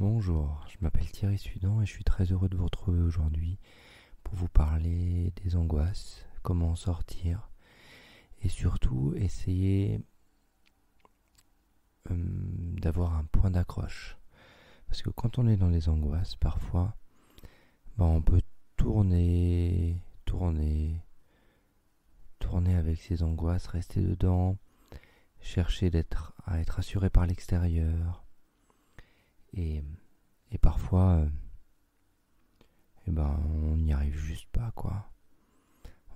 Bonjour, je m'appelle Thierry Sudan et je suis très heureux de vous retrouver aujourd'hui pour vous parler des angoisses, comment en sortir et surtout essayer euh, d'avoir un point d'accroche. Parce que quand on est dans les angoisses, parfois, ben, on peut tourner, tourner, tourner avec ces angoisses, rester dedans, chercher d'être à être assuré par l'extérieur et, parfois, euh, eh ben, on n'y arrive juste pas, quoi.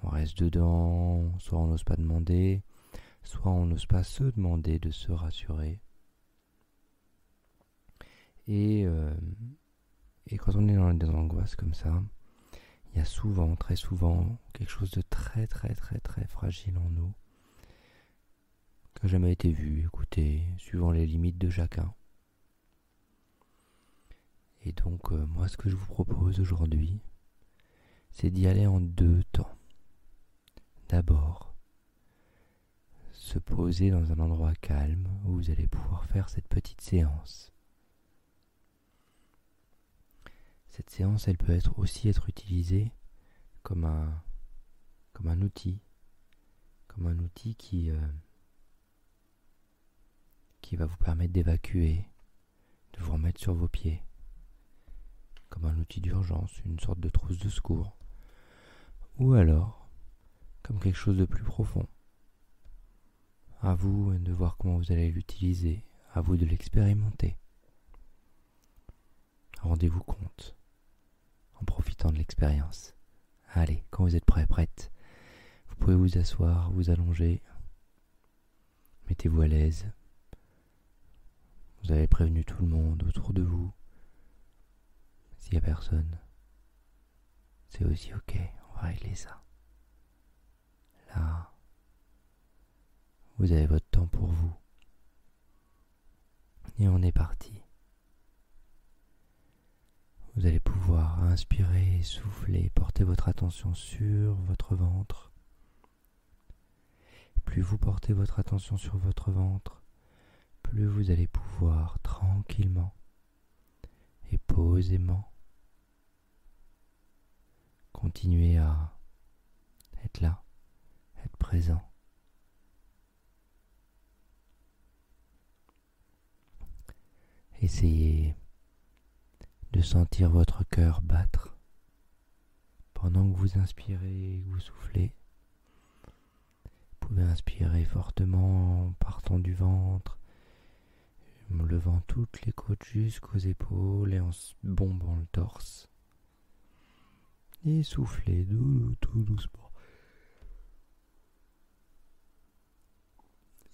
On reste dedans, soit on n'ose pas demander, soit on n'ose pas se demander de se rassurer. Et, euh, quand on est dans des angoisses comme ça, il y a souvent, très souvent, quelque chose de très très très très fragile en nous, qui n'a jamais été vu, écouté, suivant les limites de chacun. Et donc, euh, moi, ce que je vous propose aujourd'hui, c'est d'y aller en deux temps. D'abord, se poser dans un endroit calme où vous allez pouvoir faire cette petite séance. Cette séance, elle peut aussi être utilisée comme un, outil, comme un outil euh, qui va vous permettre d'évacuer, de vous remettre sur vos pieds comme un outil d'urgence, une sorte de trousse de secours, ou alors comme quelque chose de plus profond. À vous de voir comment vous allez l'utiliser, à vous de l'expérimenter. Rendez-vous compte en profitant de l'expérience. Allez, quand vous êtes prêt, prête, vous pouvez vous asseoir, vous allonger, mettez-vous à l'aise. Vous avez prévenu tout le monde autour de vous. S'il n'y a personne, c'est aussi ok, on va régler ça. Là, vous avez votre temps pour vous. Et on est parti. Vous allez pouvoir inspirer, souffler, porter votre attention sur votre ventre. Plus vous portez votre attention sur votre ventre, plus vous allez pouvoir tranquillement et posément continuer à être là, être présent. Essayez de sentir votre cœur battre pendant que vous inspirez et que vous soufflez. Vous pouvez inspirer fortement en partant du ventre, en levant toutes les côtes jusqu'aux épaules et en bombant le torse et soufflez tout doucement.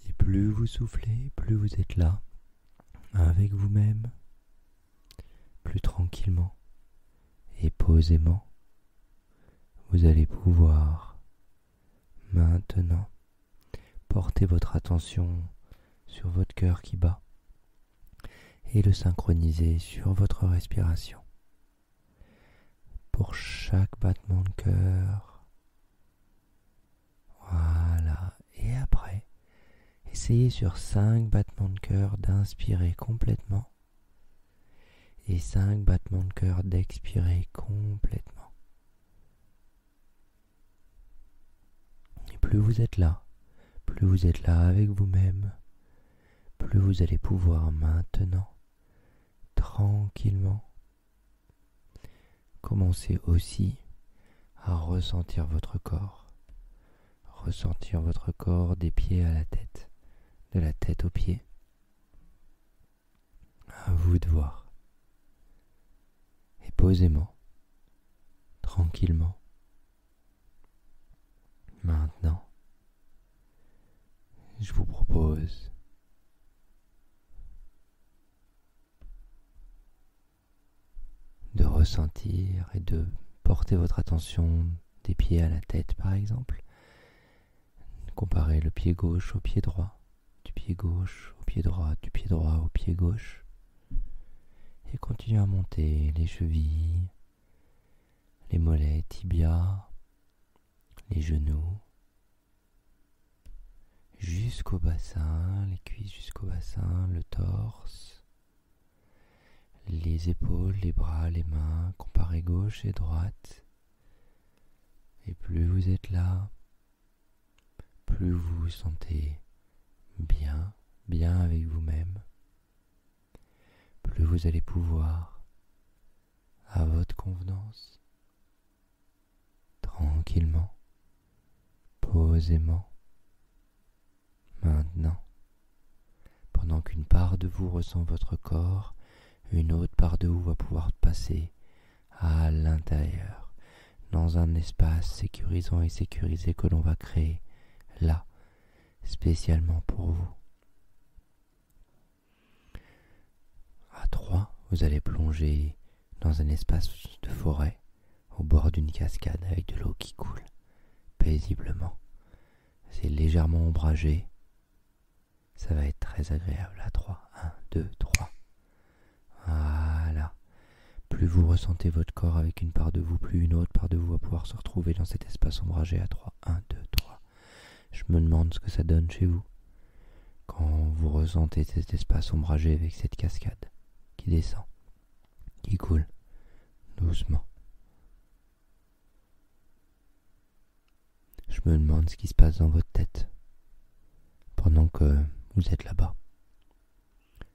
Et plus vous soufflez, plus vous êtes là, avec vous-même, plus tranquillement et posément, vous allez pouvoir maintenant porter votre attention sur votre cœur qui bat et le synchroniser sur votre respiration pour chaque battement de cœur. Voilà. Et après, essayez sur cinq battements de cœur d'inspirer complètement et cinq battements de cœur d'expirer complètement. Et plus vous êtes là, plus vous êtes là avec vous-même, plus vous allez pouvoir maintenant, tranquillement, commencez aussi à ressentir votre corps. Ressentir votre corps des pieds à la tête, de la tête aux pieds. À vous de voir. Et posément, tranquillement. Maintenant, je vous propose de ressentir et de porter votre attention des pieds à la tête par exemple. Comparez le pied gauche au pied droit, du pied gauche au pied droit, du pied droit au pied gauche. Et continuez à monter les chevilles, les mollets, tibias, les genoux, jusqu'au bassin, les cuisses jusqu'au bassin, le torse, les épaules, les bras, les mains, comparez gauche et droite. Et plus vous êtes là, plus vous vous sentez bien, bien avec vous-même, plus vous allez pouvoir, à votre convenance, tranquillement, posément, maintenant, pendant qu'une part de vous ressent votre corps, une autre part de vous va pouvoir passer à l'intérieur, dans un espace sécurisant et sécurisé que l'on va créer là, spécialement pour vous. À trois, vous allez plonger dans un espace de forêt au bord d'une cascade avec de l'eau qui coule paisiblement. C'est légèrement ombragé. Ça va être très agréable à 3. 1, 2, 3. Voilà. Plus vous ressentez votre corps avec une part de vous, plus une autre part de vous va pouvoir se retrouver dans cet espace ombragé à 3. 1, 2, 3. Je me demande ce que ça donne chez vous quand vous ressentez cet espace ombragé avec cette cascade qui descend, qui coule doucement. Je me demande ce qui se passe dans votre tête pendant que vous êtes là-bas.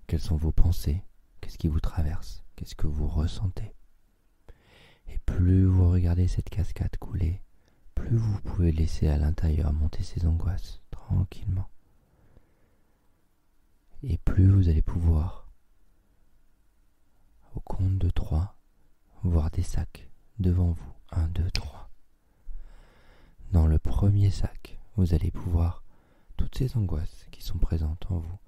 Quelles sont vos pensées? Qu'est-ce qui vous traverse? Qu'est-ce que vous ressentez? Et plus vous regardez cette cascade couler, plus vous pouvez laisser à l'intérieur monter ces angoisses tranquillement. Et plus vous allez pouvoir, au compte de trois, voir des sacs devant vous. Un, deux, trois. Dans le premier sac, vous allez pouvoir toutes ces angoisses qui sont présentes en vous.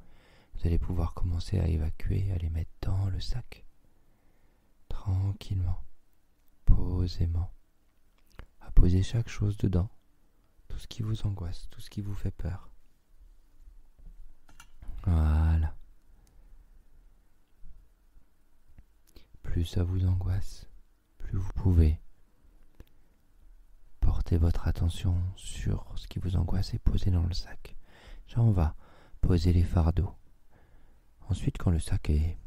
Vous allez pouvoir commencer à évacuer, à les mettre dans le sac. Tranquillement, posément. À poser chaque chose dedans. Tout ce qui vous angoisse, tout ce qui vous fait peur. Voilà. Plus ça vous angoisse, plus vous pouvez porter votre attention sur ce qui vous angoisse et poser dans le sac. Là, on va poser les fardeaux. Ensuite, quand le sac est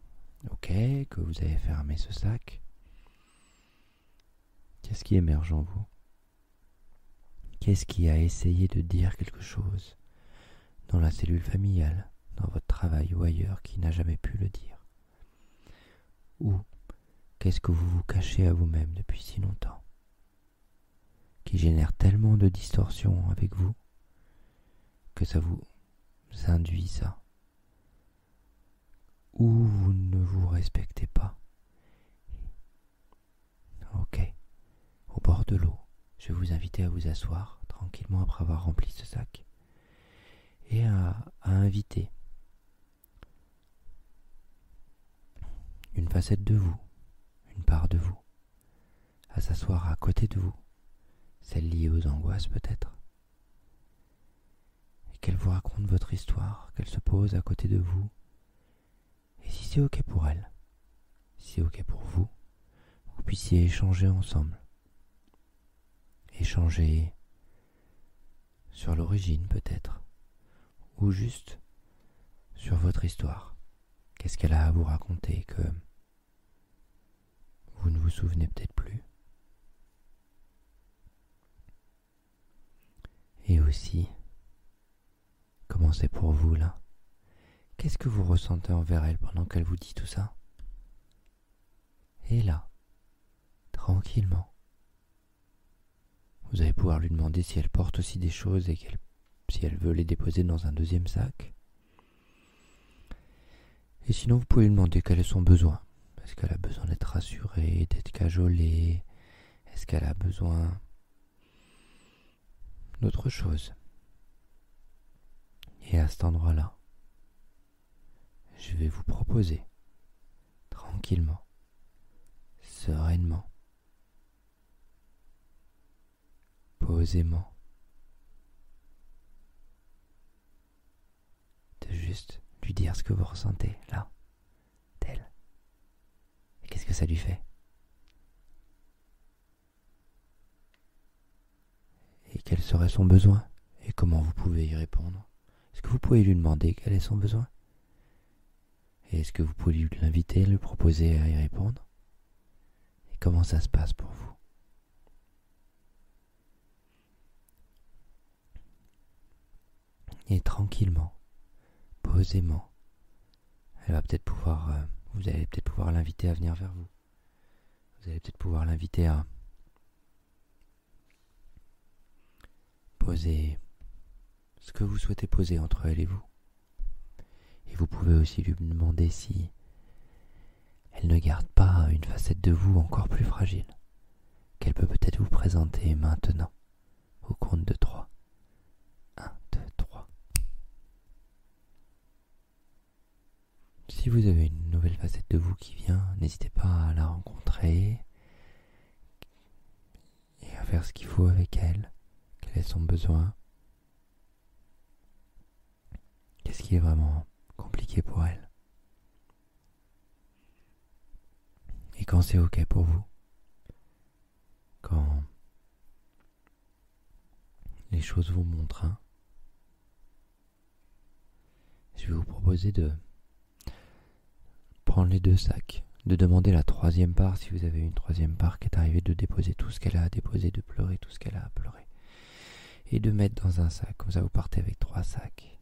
OK, que vous avez fermé ce sac, qu'est-ce qui émerge en vous? Qu'est-ce qui a essayé de dire quelque chose dans la cellule familiale, dans votre travail ou ailleurs qui n'a jamais pu le dire? Ou qu'est-ce que vous vous cachez à vous-même depuis si longtemps qui génère tellement de distorsions avec vous que ça vous induit ça? Ou vous ne vous respectez pas. Ok, au bord de l'eau, je vais vous inviter à vous asseoir tranquillement après avoir rempli ce sac et à, à inviter une facette de vous, une part de vous, à s'asseoir à côté de vous, celle liée aux angoisses peut-être, et qu'elle vous raconte votre histoire, qu'elle se pose à côté de vous et si c'est OK pour elle, si c'est OK pour vous, vous puissiez échanger ensemble. Échanger sur l'origine peut-être, ou juste sur votre histoire. Qu'est-ce qu'elle a à vous raconter que vous ne vous souvenez peut-être plus Et aussi, comment c'est pour vous là? Qu'est-ce que vous ressentez envers elle pendant qu'elle vous dit tout ça? Et là, tranquillement, vous allez pouvoir lui demander si elle porte aussi des choses et si elle veut les déposer dans un deuxième sac. Et sinon, vous pouvez lui demander quel est son besoin. Est-ce qu'elle a besoin d'être rassurée, d'être cajolée? Est-ce qu'elle a besoin d'autre chose? Et à cet endroit-là, je vais vous proposer, tranquillement, sereinement, posément, de juste lui dire ce que vous ressentez là, tel. Et qu'est-ce que ça lui fait? Et quel serait son besoin? Et comment vous pouvez y répondre? Est-ce que vous pouvez lui demander quel est son besoin? Est-ce que vous pouvez l'inviter, le proposer à y répondre? Et comment ça se passe pour vous? Et tranquillement, posément, elle va peut-être pouvoir, euh, vous allez peut-être pouvoir l'inviter à venir vers vous. Vous allez peut-être pouvoir l'inviter à poser ce que vous souhaitez poser entre elle et vous. Vous pouvez aussi lui demander si elle ne garde pas une facette de vous encore plus fragile, qu'elle peut peut-être vous présenter maintenant, au compte de trois. Un, deux, trois. Si vous avez une nouvelle facette de vous qui vient, n'hésitez pas à la rencontrer et à faire ce qu'il faut avec elle, quel est son besoin, qu'est-ce qui est vraiment compliqué pour elle. Et quand c'est OK pour vous, quand les choses vous montrent, hein, je vais vous proposer de prendre les deux sacs, de demander la troisième part si vous avez une troisième part qui est arrivée, de déposer tout ce qu'elle a à déposer, de pleurer tout ce qu'elle a à pleurer, et de mettre dans un sac. Comme ça, vous partez avec trois sacs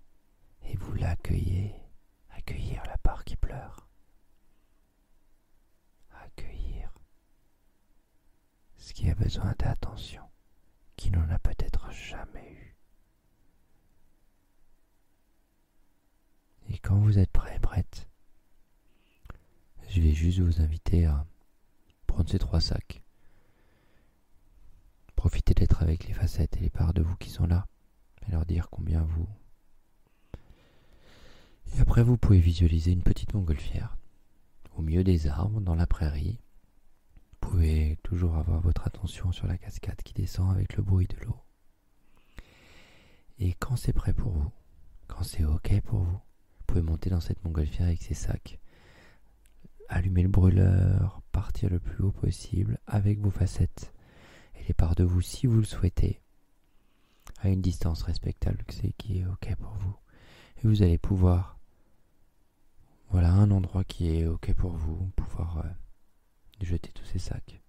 et vous l'accueillez, accueillir la part qui pleure, accueillir ce qui a besoin d'attention, qui n'en a peut-être jamais eu. Et quand vous êtes prêt, prête, je vais juste vous inviter à prendre ces trois sacs. Profitez d'être avec les facettes et les parts de vous qui sont là et leur dire combien vous et après, vous pouvez visualiser une petite montgolfière au milieu des arbres, dans la prairie. Vous pouvez toujours avoir votre attention sur la cascade qui descend avec le bruit de l'eau. Et quand c'est prêt pour vous, quand c'est OK pour vous, vous pouvez monter dans cette montgolfière avec ses sacs, allumer le brûleur, partir le plus haut possible avec vos facettes et les parts de vous si vous le souhaitez, à une distance respectable qui est OK pour vous. Et vous allez pouvoir voilà un endroit qui est OK pour vous, pouvoir euh, jeter tous ces sacs.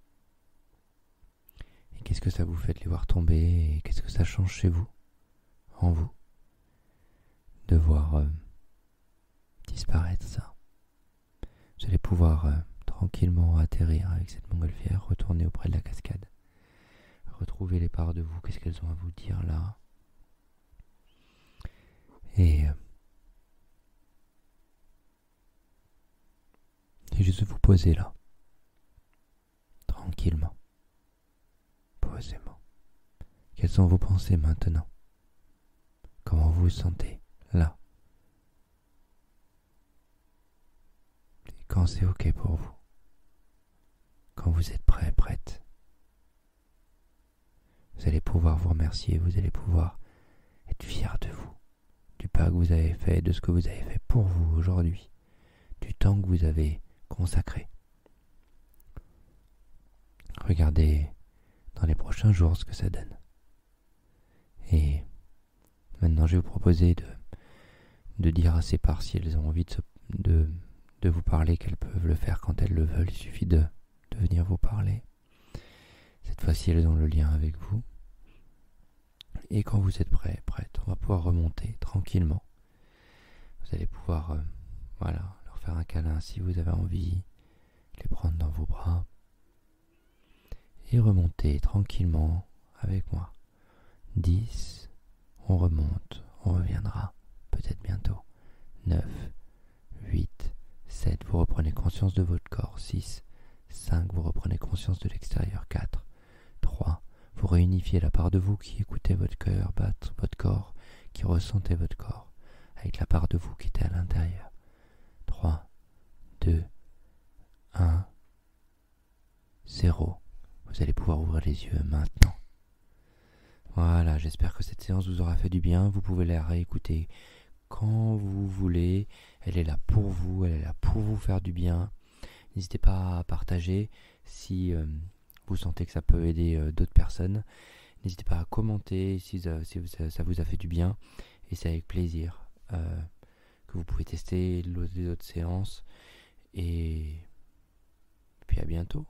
Et qu'est-ce que ça vous fait de les voir tomber et qu'est-ce que ça change chez vous, en vous, de voir euh, disparaître ça? Vous allez pouvoir euh, tranquillement atterrir avec cette montgolfière, retourner auprès de la cascade, retrouver les parts de vous, qu'est-ce qu'elles ont à vous dire là? Et Et juste vous poser là. Tranquillement. Posément. Quelles sont vos pensées maintenant? Comment vous vous sentez là? Et quand c'est OK pour vous Quand vous êtes prêt, prête Vous allez pouvoir vous remercier, vous allez pouvoir être fier de vous, du pas que vous avez fait, de ce que vous avez fait pour vous aujourd'hui, du temps que vous avez consacré. Regardez dans les prochains jours ce que ça donne. Et maintenant, je vais vous proposer de, de dire à ces parts si elles ont envie de, de, vous parler, qu'elles peuvent le faire quand elles le veulent. Il suffit de, de venir vous parler. Cette fois-ci, elles ont le lien avec vous. Et quand vous êtes prêts, prête, on va pouvoir remonter tranquillement. Vous allez pouvoir, euh, voilà, un câlin si vous avez envie, les prendre dans vos bras et remonter tranquillement avec moi. 10, on remonte, on reviendra, peut-être bientôt. 9, 8, 7, vous reprenez conscience de votre corps. 6, 5, vous reprenez conscience de l'extérieur. 4, 3, vous réunifiez la part de vous qui écoutez votre cœur battre, votre corps, qui ressentez votre corps, avec la part de vous qui était à l'intérieur. 3, 2, 1, 0. Vous allez pouvoir ouvrir les yeux maintenant. Voilà, j'espère que cette séance vous aura fait du bien. Vous pouvez la réécouter quand vous voulez. Elle est là pour vous, elle est là pour vous faire du bien. N'hésitez pas à partager si euh, vous sentez que ça peut aider euh, d'autres personnes. N'hésitez pas à commenter si, ça, vous a fait du bien. Et c'est avec plaisir. Euh, que vous pouvez tester les autres séances. Et puis à bientôt.